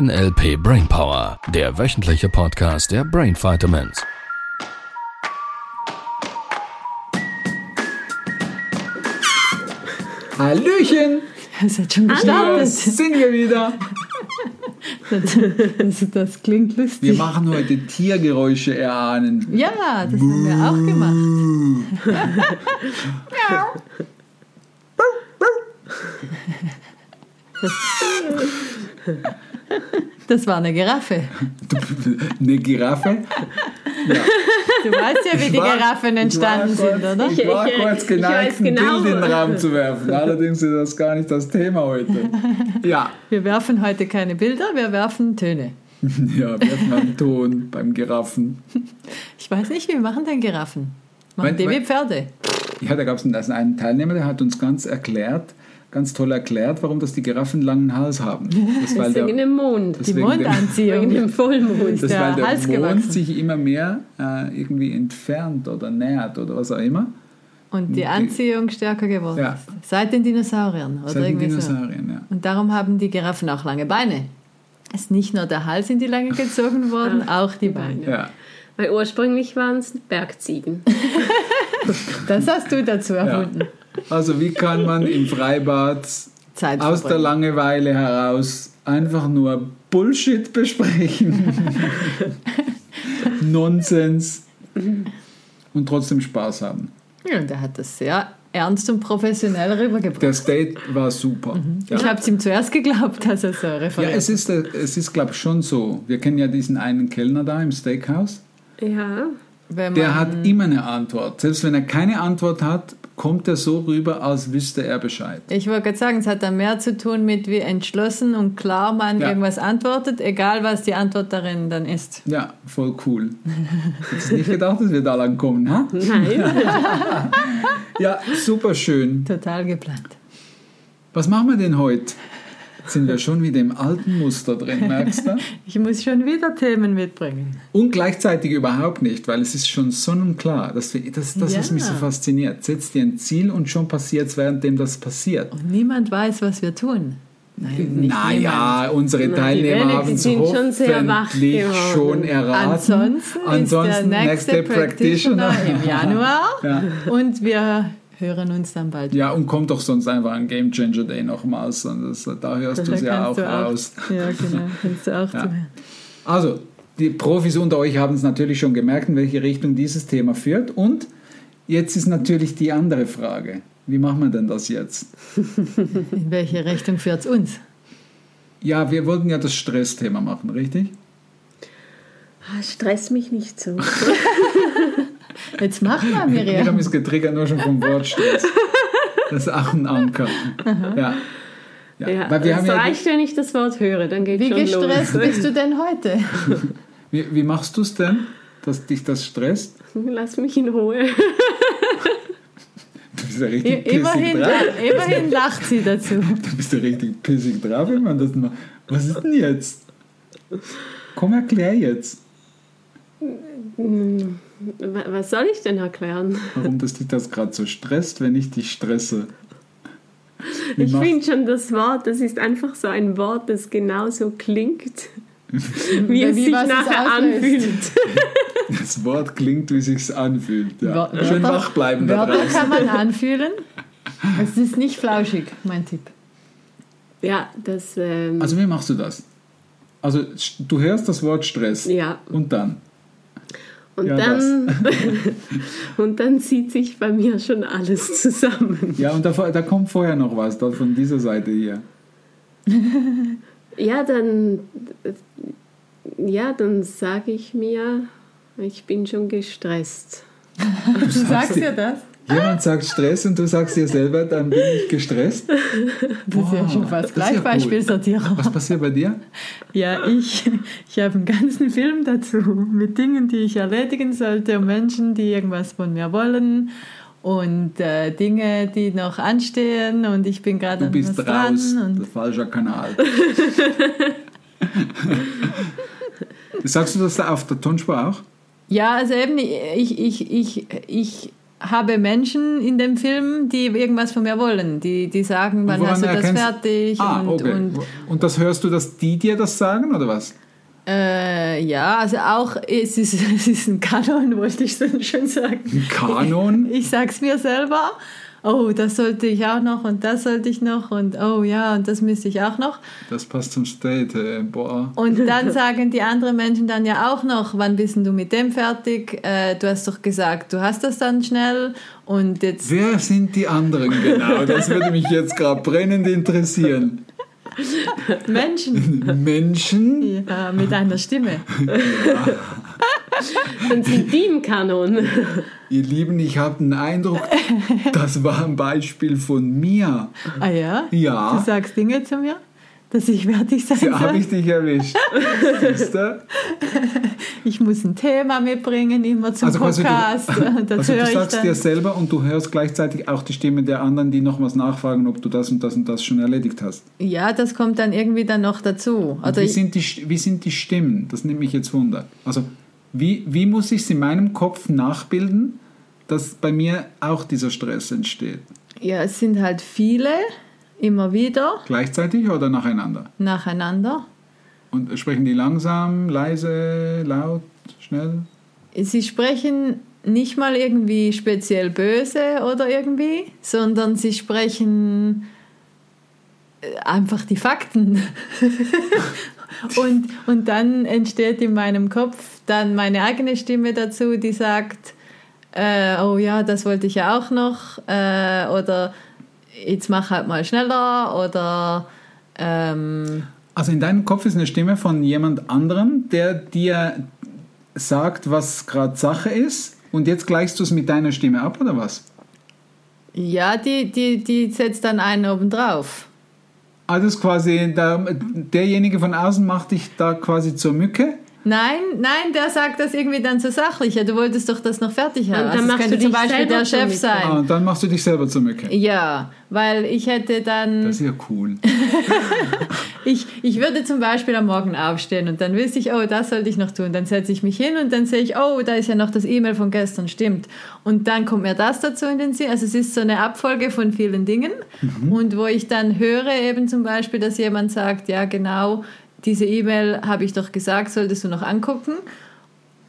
NLP Brainpower, der wöchentliche Podcast der Brain Vitamins. Hallöchen! Es hat schon Wir gestartet. sind wir wieder. Das, das klingt Wir lustig. machen heute Tiergeräusche erahnen. Ja, das haben wir auch gemacht. Das war eine Giraffe. Eine Giraffe? Du weißt ja, wie die war- Giraffen entstanden ich war sind, kurz, oder? Ich war Ich- ich- kurz ich geneigt, ein genau. Bild in den Raum zu werfen. Allerdings ist das gar nicht das Thema heute. Ja, Wir werfen heute keine Bilder, wir werfen Töne. ja werfen wir einen Ton beim Giraffen. Ich weiß nicht, wie machen denn Giraffen? Machen Mein- die wie Pferde? Ja, da gab es einen, einen Teilnehmer, der hat uns ganz erklärt, ganz toll erklärt, warum das die Giraffen einen langen Hals haben. Das, weil der, Wegen dem Mond. das Die Mondanziehung. dem Vollmond. Ist Das weil der Hals Mond gewachsen. sich immer mehr äh, irgendwie entfernt oder nähert oder was auch immer. Und die Anziehung stärker geworden Ja. ist. Seit den Dinosauriern oder Seit den irgendwie so. Dinosauriern, ja. Und darum haben die Giraffen auch lange Beine. Es ist nicht nur der Hals in die Länge gezogen worden, auch die Beine. ja. Weil ursprünglich waren es Bergziegen. Das hast du dazu erfunden. Also wie kann man im Freibad Zeit aus der. Langeweile heraus einfach nur Bullshit besprechen, Nonsens und trotzdem Spaß haben. Ja, und er hat das sehr ernst und professionell rübergebracht. Das Date war super. Ich habe es ihm zuerst geglaubt, dass er so Ja, referiert. es ist, äh, es ist glaube ich, schon so. Wir kennen ja diesen einen Kellner da im Steakhouse. Ja. Wenn Der hat immer eine Antwort. Selbst wenn er keine Antwort hat, kommt er so rüber, als wüsste er Bescheid. ich wollte gerade sagen, es hat dann mehr zu tun mit, wie entschlossen und klar man Ja. irgendwas antwortet, egal was die Antwort darin dann ist. Ja, voll cool. Hättest du nicht gedacht, dass wir da lang kommen, ha? Nein. Ja, super schön. Total geplant. Was machen wir denn heute? Sind wir schon wieder im alten Muster drin, merkst du? Ich muss schon wieder Themen mitbringen. Und gleichzeitig überhaupt nicht, weil es ist schon sonnenklar. Das, das ist das, was Ja. mich so fasziniert. Setz dir ein Ziel und schon passiert es, währenddem das passiert. Und niemand weiß, was wir tun. Nein, Naja, unsere Teilnehmer haben es sind schon sehr wach hoffentlich schon erraten. Ansonsten, Ansonsten ist der nächste, Practitioner, im Januar Ja. und wir hören uns dann bald. Ja, und kommt doch sonst einfach ein Game Changer Day nochmals. und das- Da hörst du es ja auch raus. Ja, genau. Kannst du auch Ja. zuhören. Also, die Profis unter euch haben es natürlich schon gemerkt, in welche Richtung dieses Thema führt. Und jetzt ist natürlich die andere Frage. Wie machen wir denn das jetzt? In welche Richtung führt es uns? Ja, wir wollten ja das Stressthema machen, richtig? Ah, Stress mich nicht so. Jetzt mach mal, Miriam Miriam. ist getriggert nur schon vom Wortstress. Das ist auch ein Anker. Ja. Ja, Ja, weil wir es haben ja, reicht, wenn ich das Wort höre, dann geht Wie schon gestresst los. bist du denn heute? wie, wie machst du es denn, dass dich das stresst? Lass mich in Ruhe. Du bist ja richtig pissig immerhin, drauf. immerhin lacht sie dazu. Du bist ja richtig pissig drauf, wenn man das macht. Was ist denn jetzt? Komm, erklär jetzt. Wa- Was soll ich denn erklären? warum das dich das gerade so stresst, wenn ich dich stresse. Wie Ich finde schon das Wort, das ist einfach so ein Wort, das genauso klingt, wie es Wie sich nachher anfühlt. das Wort klingt, wie sich's anfühlt. Ja. Wör- Schön Wörter- wach bleiben da Wörter draußen. kann man anfühlen. Es ist nicht flauschig, mein Tipp. Ja, das, ähm, Also wie machst du das? Also du hörst das Wort Stress ja. und dann. Und Ja, dann, und dann zieht sich bei mir schon alles zusammen. Ja, und da, da kommt vorher noch was, da von dieser Seite hier. Ja, dann, ja, dann sage ich mir, ich bin schon gestresst. Du sagst ja das. Jemand sagt Stress und du sagst dir selber, dann bin ich gestresst. Das ist ja schon fast ist ja gleich Beispielsortierer. Was passiert bei dir? Ja, ich, ich habe einen ganzen Film dazu mit Dingen, die ich erledigen sollte und Menschen, die irgendwas von mir wollen und äh, Dinge, die noch anstehen und ich bin gerade Du an bist raus, dran. Und der falsche Kanal. Sagst du das da auf der Tonspur auch? ja, also eben, ich, ich, ich, ich habe Menschen in dem Film, die irgendwas von mir wollen. Die, die sagen, wann hast du das erkennst- fertig? Ah, und, okay. und Und das hörst du, dass die dir das sagen oder was? äh, ja, also auch, es ist, es ist ein Kanon, wollte ich schon sagen. Ein Kanon? Ich sag's mir selber. Oh, das sollte ich auch noch und das sollte ich noch und oh ja, und das müsste ich auch noch. Das passt zum State. Äh, boah. Und dann sagen die anderen Menschen dann ja auch noch, wann bist du mit dem fertig? Äh, du hast doch gesagt, du hast das dann schnell und jetzt Wer sind die anderen genau? Das würde mich jetzt gerade brennend interessieren. Menschen Menschen? ja, mit einer Stimme. Dann sind die im Kanon. Ihr Lieben, ich habe den Eindruck, das war ein Beispiel von mir. Ah ja? Ja. Du sagst Dinge zu mir, dass ich fertig sein Ja, habe soll. ich dich erwischt. Du? Ich muss ein Thema mitbringen, immer zum Also quasi du- Podcast. Also du ich sagst dann. dir selber und du hörst gleichzeitig auch die Stimme der anderen, die noch was nachfragen, ob du das und das und das schon erledigt hast. Ja, das kommt dann irgendwie dann noch dazu. Und Also wie, ich, sind die, wie sind die Stimmen? Das nimmt mich jetzt wunder. Also wie, wie muss ich es in meinem Kopf nachbilden, dass bei mir auch dieser Stress entsteht? ja, es sind halt viele, immer wieder, Gleichzeitig oder nacheinander? nacheinander. Und sprechen die langsam, leise, laut, schnell? Sie sprechen nicht mal irgendwie speziell böse oder irgendwie, sondern sie sprechen äh, einfach die Fakten. und, und dann entsteht in meinem Kopf dann meine eigene Stimme dazu, die sagt, äh, oh ja, das wollte ich ja auch noch, äh, oder jetzt mach halt mal schneller, oder ähm, Also in deinem Kopf ist eine Stimme von jemand anderem, der dir sagt, was gerade Sache ist und jetzt gleichst du es mit deiner Stimme ab oder was? ja, die, die, die setzt dann einen oben drauf. Also ist quasi da, derjenige von außen macht dich da quasi zur Mücke. Nein, nein, der sagt das irgendwie dann so sachlich. Ja, du wolltest doch das noch fertig haben. Und dann also machst könnte du zum dich Beispiel selber der Chef sein. Ah, und dann machst du dich selber zur Mücke. Ja, weil ich hätte dann, Das ist ja cool. ich, ich würde zum Beispiel am Morgen aufstehen und dann wüsste ich, oh, das sollte ich noch tun. Dann setze ich mich hin und dann sehe ich, oh, da ist ja noch das E-Mail von gestern, stimmt. Und dann kommt mir das dazu in den Sinn. Also es ist so eine Abfolge von vielen Dingen und wo ich dann höre eben zum Beispiel, dass jemand sagt, ja genau, diese E-Mail habe ich doch gesagt, solltest du noch angucken.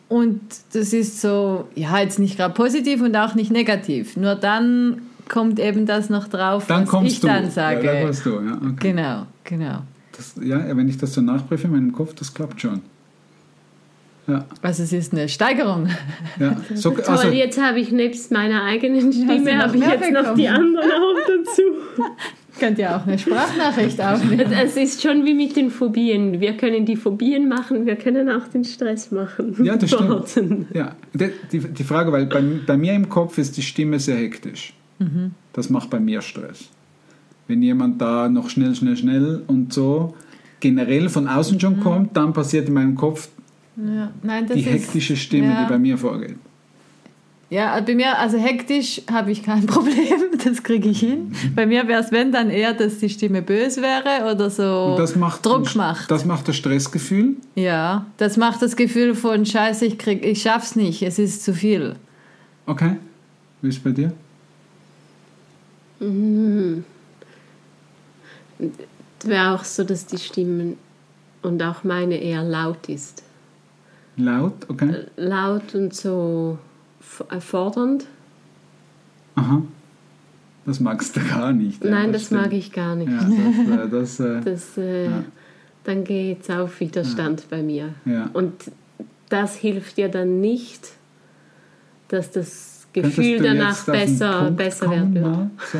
Und das ist so, ja, jetzt nicht gerade positiv und auch nicht negativ. Nur dann kommt eben das noch drauf, Dann was kommst ich du. dann sage. Ja, dann kommst du, ja. Okay. Genau, genau. Das, ja, wenn ich das so nachprüfe in meinem Kopf, das klappt schon. Ja, Also es ist eine Steigerung. ja. So, Toll, also, jetzt habe ich nebst meiner eigenen Stimme noch habe ich jetzt noch die anderen auch dazu. Könnt ihr auch eine Sprachnachricht aufnehmen. Es ist schon wie mit den Phobien. Wir können die Phobien machen, wir können auch den Stress machen. Ja, das stimmt. Ja, die, die, die Frage, weil bei, bei mir im Kopf ist die Stimme sehr hektisch. Das macht bei mir Stress. Wenn jemand da noch schnell, schnell, schnell und so generell von außen schon kommt, dann passiert in meinem Kopf Ja, nein, das die ist, hektische Stimme, ja. die bei mir vorgeht. Ja, bei mir, also hektisch habe ich kein Problem, das kriege ich hin. Bei mir wäre es, wenn, dann eher, dass die Stimme bös wäre oder so Und das macht Druck macht. Das macht das Stressgefühl. ja, das macht das Gefühl von Scheiße, ich, krieg, ich schaff's nicht, es ist zu viel. Okay. Wie ist es bei dir? Es wäre auch so, dass die Stimmen und auch meine eher laut ist. Laut, okay. Laut und so fordernd. Aha. Das magst du gar nicht. ja, Nein, das, stimmt. mag ich gar nicht. Ja, das, äh, das, äh, Das, äh, Ja. Dann geht es auf Widerstand bei mir. ja. Und das hilft dir dann nicht, dass das Gefühl danach besser, besser werden wird. mal? So?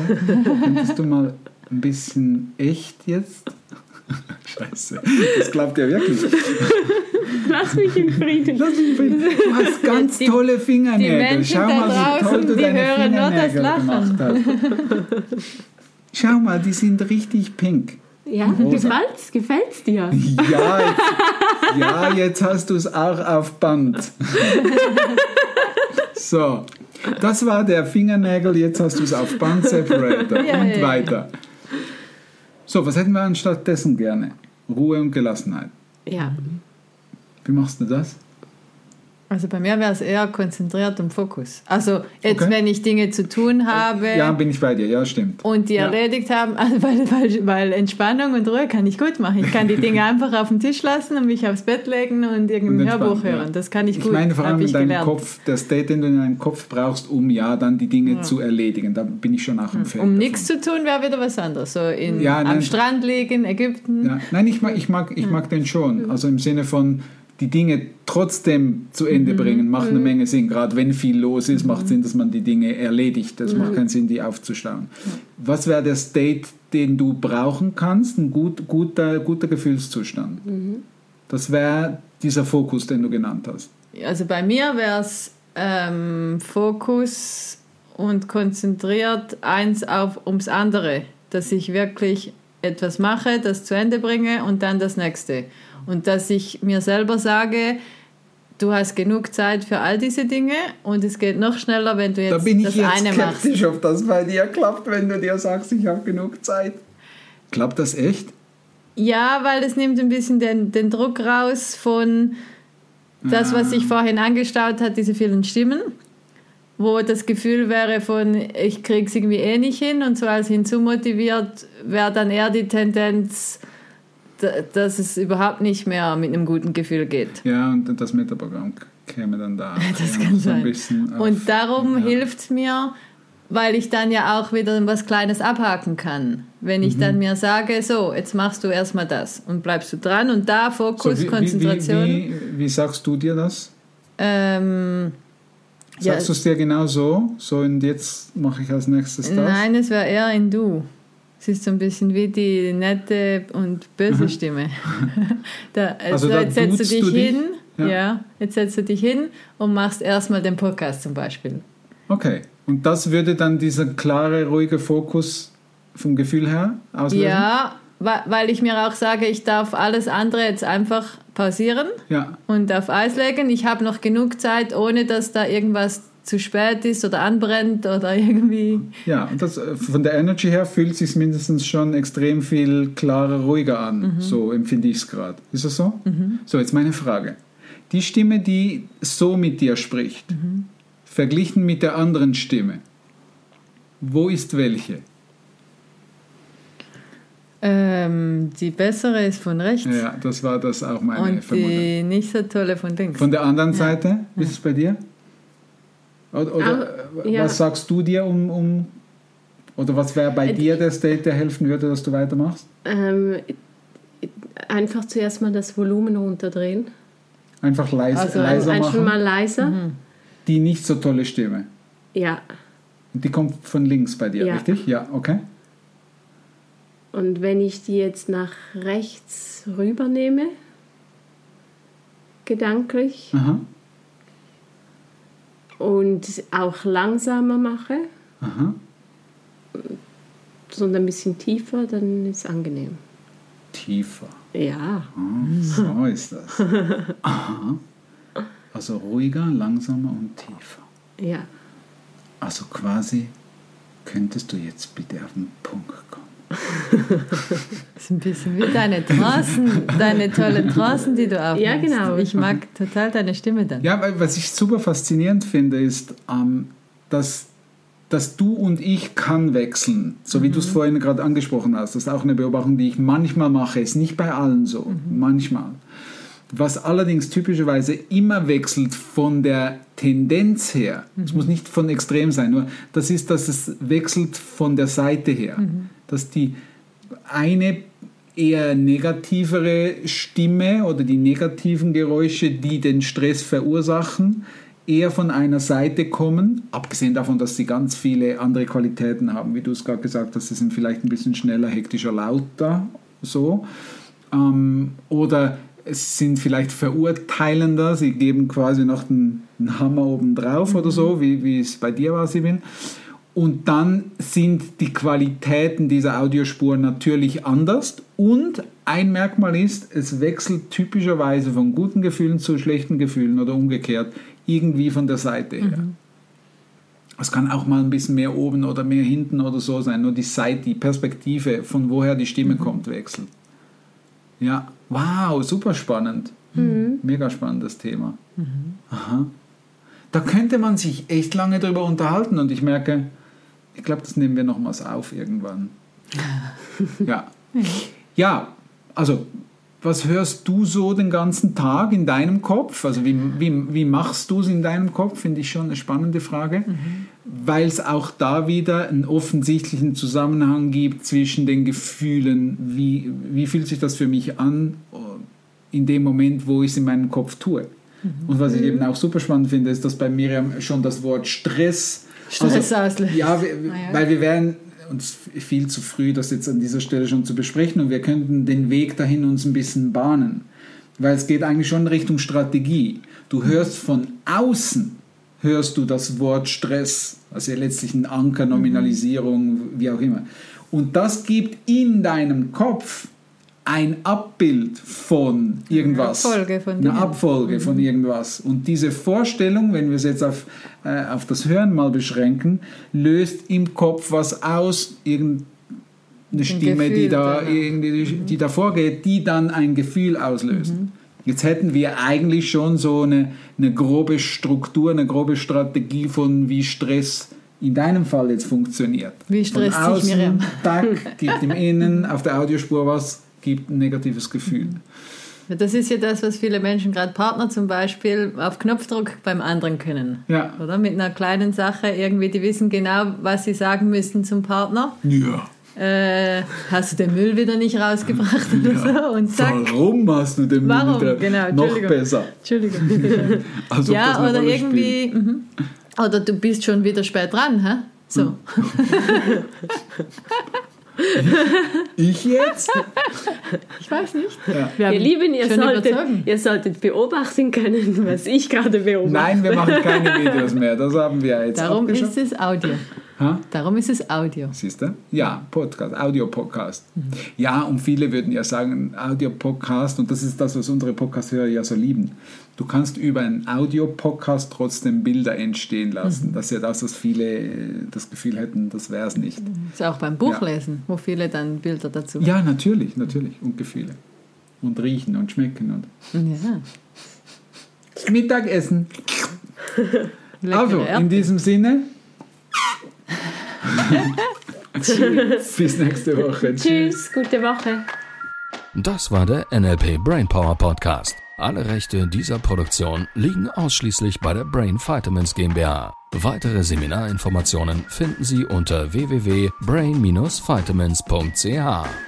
Könntest du mal ein bisschen echt jetzt? Scheiße, das klappt ja wirklich. Lass mich in Frieden. Lass mich bitte. Du hast ganz Die- tolle Fingernägel. die Menschen Schau da mal, toll draußen, du die hören nur das Lachen. Schau mal, die sind richtig pink. Ja, gefällt's, gefällt's dir? Ja, jetzt, ja, jetzt hast du es auch auf Band. So, das war der Fingernägel, jetzt hast du es auf Band Separator Ja, und ja, ja. weiter. So, was hätten wir anstattdessen gerne? Ruhe und Gelassenheit. Ja. Wie machst du das? Also bei mir wäre es eher konzentriert und Fokus. Also jetzt, Okay. wenn ich Dinge zu tun habe Ja, bin ich bei dir, ja, stimmt. und die Ja. erledigt haben, also weil, weil, weil Entspannung und Ruhe kann ich gut machen. Ich kann die Dinge einfach auf den Tisch lassen und mich aufs Bett legen und irgendein Hörbuch ja. hören. Das kann ich Ich gut. meine vor allem in ich deinem gelernt. Kopf, der State, den du in deinem Kopf brauchst, um ja dann die Dinge zu erledigen. Da bin ich schon auch ein Fan. Um davon. nichts zu tun, wäre wieder was anderes. So in, Ja, am Strand liegen, Ägypten. Ja. Nein, ich mag, ich, mag, ich mag den schon. Also im Sinne von, die Dinge trotzdem zu Ende bringen, macht eine Menge Sinn. Gerade wenn viel los ist, macht Sinn, dass man die Dinge erledigt. Das macht keinen Sinn, die aufzustauen. Was wäre der State, den du brauchen kannst? Ein gut, guter, guter Gefühlszustand. Das wäre dieser Fokus, den du genannt hast. Also bei mir wäre es ähm, Fokus und konzentriert eins auf ums andere, dass ich wirklich etwas mache, das zu Ende bringe und dann das nächste. Und dass ich mir selber sage, du hast genug Zeit für all diese Dinge und es geht noch schneller, wenn du Da jetzt bin ich das jetzt eine machst. skeptisch, ob das bei dir klappt, wenn du dir sagst, ich habe genug Zeit. Klappt das echt? Ja, weil es nimmt ein bisschen den, den Druck raus von das, was sich vorhin angestaut hat, diese vielen Stimmen, wo das Gefühl wäre von, ich kriege es irgendwie eh nicht hin und so als hinzumotiviert wäre dann eher die Tendenz, dass es überhaupt nicht mehr mit einem guten Gefühl geht. Ja, und das Metaprogramm käme dann da. Das ja, kann so ein sein. auf- Und darum ja. hilft es mir, weil ich dann ja auch wieder was Kleines abhaken kann. Wenn ich Mhm. dann mir sage, so, jetzt machst du erstmal das und bleibst du dran und da So, Fokus, wie, Konzentration. Wie, wie, wie sagst du dir das? Ähm, ja, Sagst du es dir genau so? So und jetzt mache ich als nächstes das? nein, es wäre eher ein Du. Es ist so ein bisschen wie die nette und böse Stimme. da, Also also da jetzt setzt du dich du dich? hin, Ja. ja. jetzt setzt du dich hin und machst erstmal den Podcast zum Beispiel. Okay. Und das würde dann dieser klare, ruhige Fokus vom Gefühl her auslösen? Ja, weil ich mir auch sage, ich darf alles andere jetzt einfach pausieren Ja. und auf Eis legen. Ich habe noch genug Zeit, ohne dass da irgendwas zu spät ist oder anbrennt oder irgendwie. Ja, und das, äh, von der Energy her fühlt es sich mindestens schon extrem viel klarer, ruhiger an. Mhm. So empfinde ich es gerade. Ist das so? So, jetzt meine Frage. Die Stimme, die so mit dir spricht, Mhm. verglichen mit der anderen Stimme, wo ist welche? Ähm, die bessere ist von rechts Ja, das war das auch meine und Vermutung. die nicht so tolle von links. Von der anderen Seite, wie ist es bei dir? Oder, oder Auch, äh, ja. was sagst du dir um, um oder was wäre bei Äh, dir der State, der helfen würde, dass du weitermachst? Ähm, einfach zuerst mal das Volumen runterdrehen. Einfach leise, Also leiser Einfach machen. mal leiser. Die nicht so tolle Stimme. Ja. Und die kommt von links bei dir, Ja. richtig? Ja, okay. Und wenn ich die jetzt nach rechts rübernehme, gedanklich, Aha. Und auch langsamer mache, Aha. sondern ein bisschen tiefer, dann ist es angenehm. Tiefer. Ja. Ah, so ist das. Aha. Also ruhiger, langsamer und tiefer. Ja. Also quasi könntest du jetzt bitte auf den Punkt kommen. Ist ein bisschen wie deine Trancen, deine tollen Trancen, die du aufmachst. Ja, genau. Ich mag total deine Stimme dann. Ja, weil was ich super faszinierend finde, ist, ähm, dass, dass du und ich kann wechseln. So wie du es vorhin gerade angesprochen hast. Das ist auch eine Beobachtung, die ich manchmal mache. Ist nicht bei allen so. Manchmal. Was allerdings typischerweise immer wechselt von der Tendenz her, es muss nicht von extrem sein, nur das ist, dass es wechselt von der Seite her. Dass die eine eher negativere Stimme oder die negativen Geräusche, die den Stress verursachen, eher von einer Seite kommen, abgesehen davon, dass sie ganz viele andere Qualitäten haben, wie du es gerade gesagt hast, sie sind vielleicht ein bisschen schneller, hektischer, lauter, so. Ähm, oder es sind vielleicht verurteilender, sie geben quasi noch einen, einen Hammer oben drauf oder so, wie, wie es bei dir war, Sibyl. Und dann sind die Qualitäten dieser Audiospur natürlich anders. Und ein Merkmal ist, es wechselt typischerweise von guten Gefühlen zu schlechten Gefühlen oder umgekehrt irgendwie von der Seite her. Es kann auch mal ein bisschen mehr oben oder mehr hinten oder so sein. Nur die Seite, die Perspektive, von woher die Stimme kommt, wechselt. Ja, wow, super spannend. Mega spannendes Thema. Aha. Da könnte man sich echt lange drüber unterhalten und ich merke, ich glaube, das nehmen wir nochmals auf irgendwann. ja. Ja, also was hörst du so den ganzen Tag in deinem Kopf? Also wie, wie, wie machst du es in deinem Kopf? Finde ich schon eine spannende Frage, weil es auch da wieder einen offensichtlichen Zusammenhang gibt zwischen den Gefühlen, wie, wie fühlt sich das für mich an in dem Moment, wo ich es in meinem Kopf tue. Und was ich eben auch super spannend finde, ist, dass bei Miriam schon das Wort Stress Stress auslöst. Ja, wir, ja. weil wir wären uns viel zu früh, das jetzt an dieser Stelle schon zu besprechen und wir könnten den Weg dahin uns ein bisschen bahnen. Weil es geht eigentlich schon in Richtung Strategie. Du hörst von außen, hörst du das Wort Stress, also letztlich ein Anker, Nominalisierung, wie auch immer. Und das gibt in deinem Kopf ein Abbild von irgendwas. Abfolge von Eine. Abfolge von irgendwas. Und diese Vorstellung, wenn wir es jetzt auf, äh, auf das Hören mal beschränken, löst im Kopf was aus, irgendeine Stimme, die, Gefühl, da, genau. irgendwie, die davor geht, die dann ein Gefühl auslöst. Mhm. Jetzt hätten wir eigentlich schon so eine, eine grobe Struktur, eine grobe Strategie von wie Stress in deinem Fall jetzt funktioniert. Wie Von stresst sich außen, Miriam? Tack, gibt im Innen, auf der Audiospur was, gibt ein negatives Gefühl. Das ist ja das, was viele Menschen, gerade Partner zum Beispiel, auf Knopfdruck beim anderen können. Ja. Oder mit einer kleinen Sache irgendwie, die wissen genau, was sie sagen müssen zum Partner. Ja. Äh, hast du den Müll wieder nicht rausgebracht oder so? Und zack. Warum hast du den Müll Warum? wieder Genau, noch besser? Entschuldigung. Als ob das ja, oder irgendwie. Mhm. Oder du bist schon wieder spät dran, hä? So. Ich jetzt? Ich weiß nicht. Ja. Wir Ihr Lieben, ihr solltet, ihr solltet beobachten können, was ich gerade beobachte. Nein, wir machen keine Videos mehr. Das haben wir jetzt Darum ist es Audio. Ha? Darum ist es Audio. Siehst du? Ja, Podcast, Audio-Podcast. Ja, und viele würden ja sagen, Audio-Podcast, und das ist das, was unsere Podcast-Hörer ja so lieben. Du kannst über einen Audio-Podcast trotzdem Bilder entstehen lassen. Das ist ja das, was viele äh, das Gefühl hätten, das wäre es nicht. Das ist auch beim Buchlesen, wo viele dann Bilder dazu Ja, natürlich, natürlich. Und Gefühle. Und riechen und schmecken und Ja. Mittagessen. Also, in diesem Sinne. Bis nächste Woche. Tschüss, gute Woche. Das war der NLP Brainpower Podcast. Alle Rechte dieser Produktion liegen ausschließlich bei der Brain Vitamins GmbH. Weitere Seminarinformationen finden Sie unter www.brain-vitamins.ch.